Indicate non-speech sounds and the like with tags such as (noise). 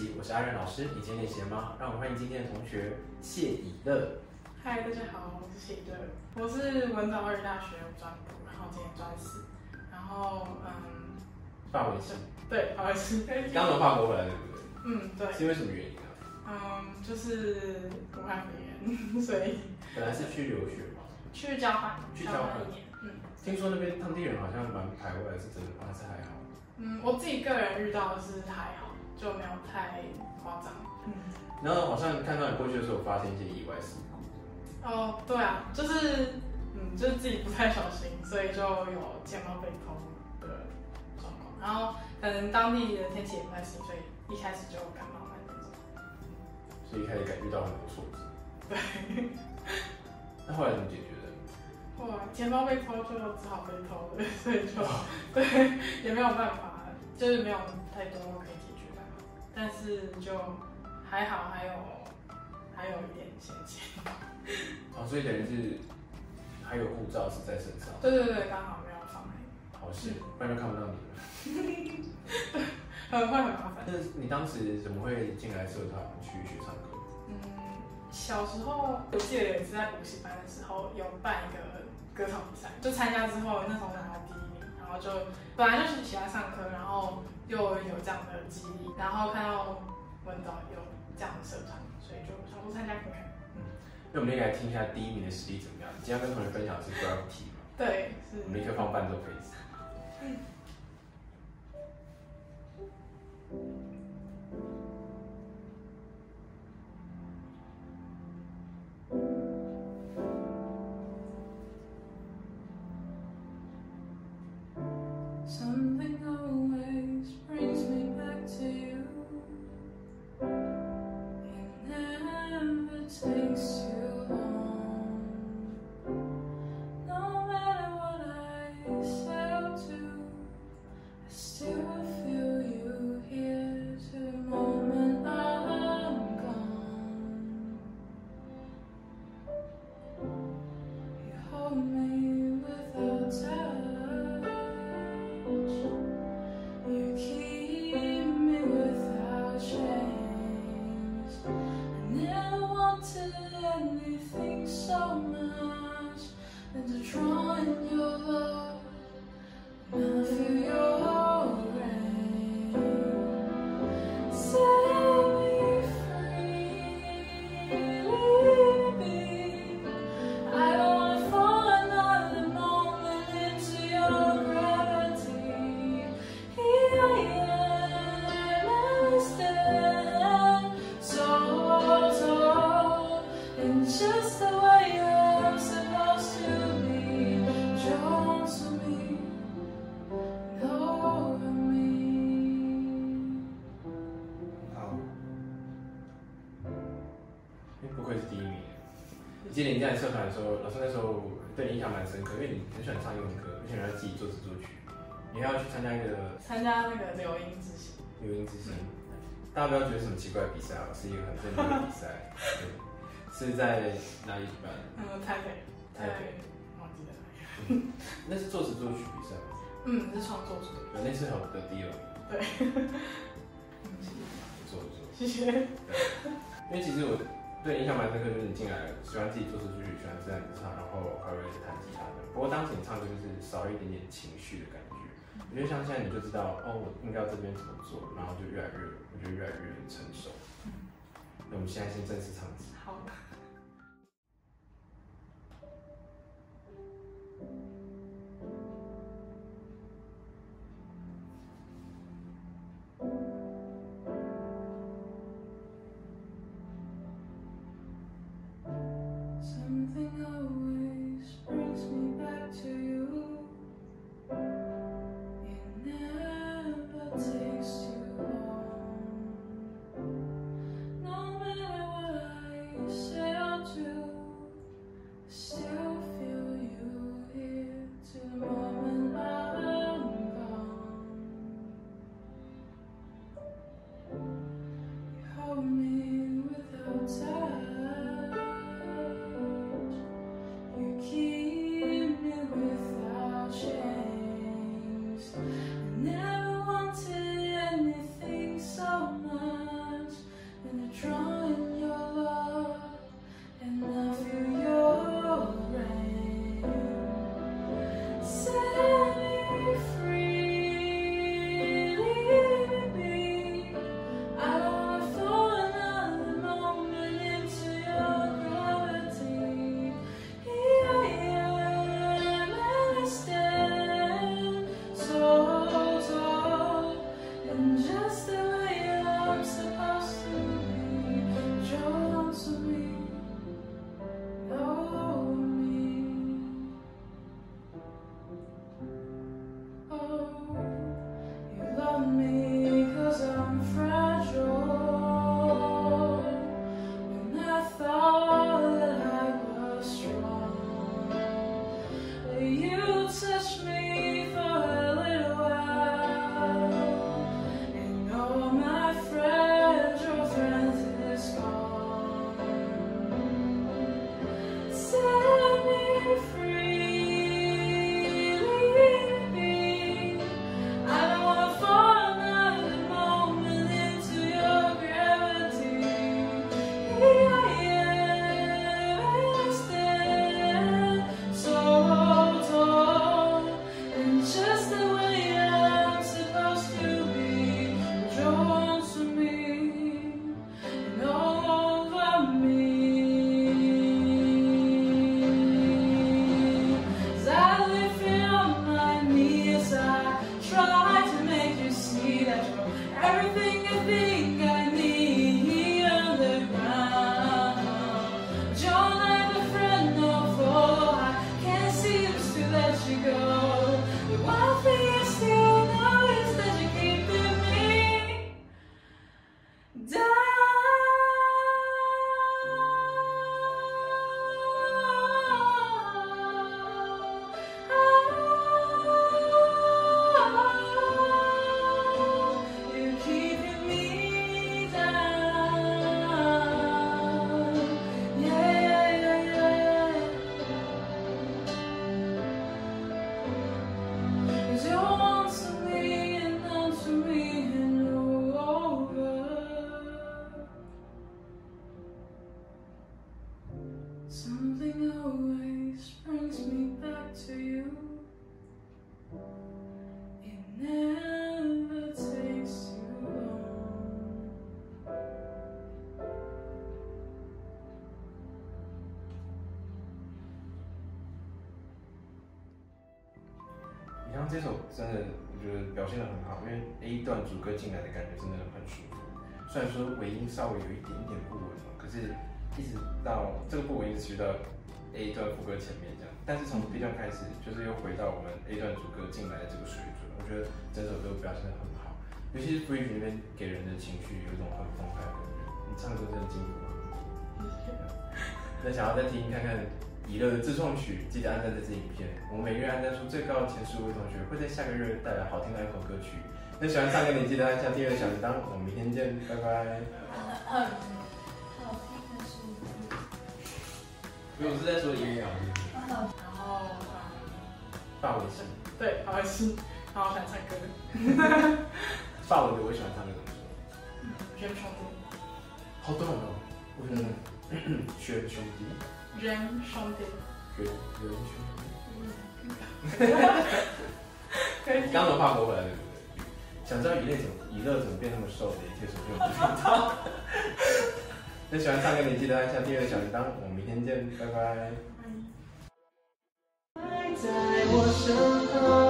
习，我是阿任老师。你今天练吗？让我们欢迎今天的同学谢以乐。嗨，大家好，我是谢以乐，我是文藻二大学专部，然后今年专四，然后嗯，法文系，对，法文系，(laughs) 刚从法国回来对不对？嗯，对，是因为什么原因啊？嗯，就是武汉肺炎，(laughs) 所以本来是去留学嘛，去交换，去交换一年，嗯听说那边当地人好像蛮排外，是真的吗？还是还好？嗯，我自己个人遇到的是还好，就没有太夸张，嗯，然后好像看到你过去的时候，发生一些意外事故。哦，对啊，就是嗯，就是自己不太小心，所以就有钱包被偷的状况，然后可能当地的天气也不太行，所以一开始就感冒了那种。所以一开始感遇到很多挫折。对，那后来怎么解决的？哇钱包被偷就只好被偷了，所以就对也没有办法，就是没有太多可以但是就还好，还有还有一点闲钱。哦，所以等于是还有护照是在身上，对对对，刚好没有放那好险，不然就看不到你了。(laughs) 个，很会很麻烦。那你当时怎么会进来社团去学唱歌？嗯，小时候我记得有一次在补习班的时候有办一个歌唱比赛，就参加之后那时候拿到第一名，然后就本来就是喜欢上课，然后又有这样的记忆，然后看到文藻有这样的社团，所以就想多参加看看。嗯那我们来听一下第一名的实力怎么样？今天跟同学分享的是 Gravity 嘛，对，是我们立刻放伴奏配置。Something really think so much into drawing your love. 记得你在社团的时候，老师那时候对你印象蛮深刻，因为你很喜欢唱英文歌，而且你还自己作词作曲，你还要去参加一个参加那个留音之星，留音之星。大家不要觉得什么奇怪的比赛啊，是一个很正经的比赛。对，是在哪里举办？嗯，台北，台北，忘记了哪里。那是作词作曲比赛吗？嗯，是创作组的，那次还有得第二名，对。不错不错。谢谢。因为其实我对你印象蛮深刻，就是你进来喜欢自己做词作曲，喜欢这样子唱，然后还会弹吉他的。不过当时你唱歌就是少一点点情绪的感觉。我觉得像现在你就知道，哦，我应该要这边怎么做，然后就越来越，我觉得越来越成熟。那我们现在先正式唱 everything I think. 刚刚这首真的我觉得表现的很好，因为 A 段主歌进来的感觉真的很舒服。虽然说尾音稍微有一点点不稳哦，可是一直到这个不稳一直持续到 A 段副歌前面这样，但是从 B 段开始就是又回到我们 A 段主歌进来的这个水准，我觉得整首歌表现的很好，尤其是 Bridge 那边给人的情绪有一种很澎湃的感觉，你唱歌真的进步了。那想要再听看看以乐的自创曲，记得按赞这支影片。我们每月按赞数最高的前十五位同学，会在下个月带来好听的一口歌曲。那喜欢唱歌，你记得按下订阅小铃铛。我们明天见，拜拜。好听的是，没有，我是在说音乐啊。然后嗯，发文是 (laughs) 对，好开心，然后喜欢唱歌，发文的，我喜欢唱歌怎么说？人兄弟，好短哦，我觉得学兄弟，人兄弟，学人兄弟。可以刚从法国回来对不对？想知道以乐怎么以乐怎么变那么瘦的一切所不知道。那喜欢唱歌，你记得按下订阅小铃铛。我们明天见，拜拜。爱在我身旁，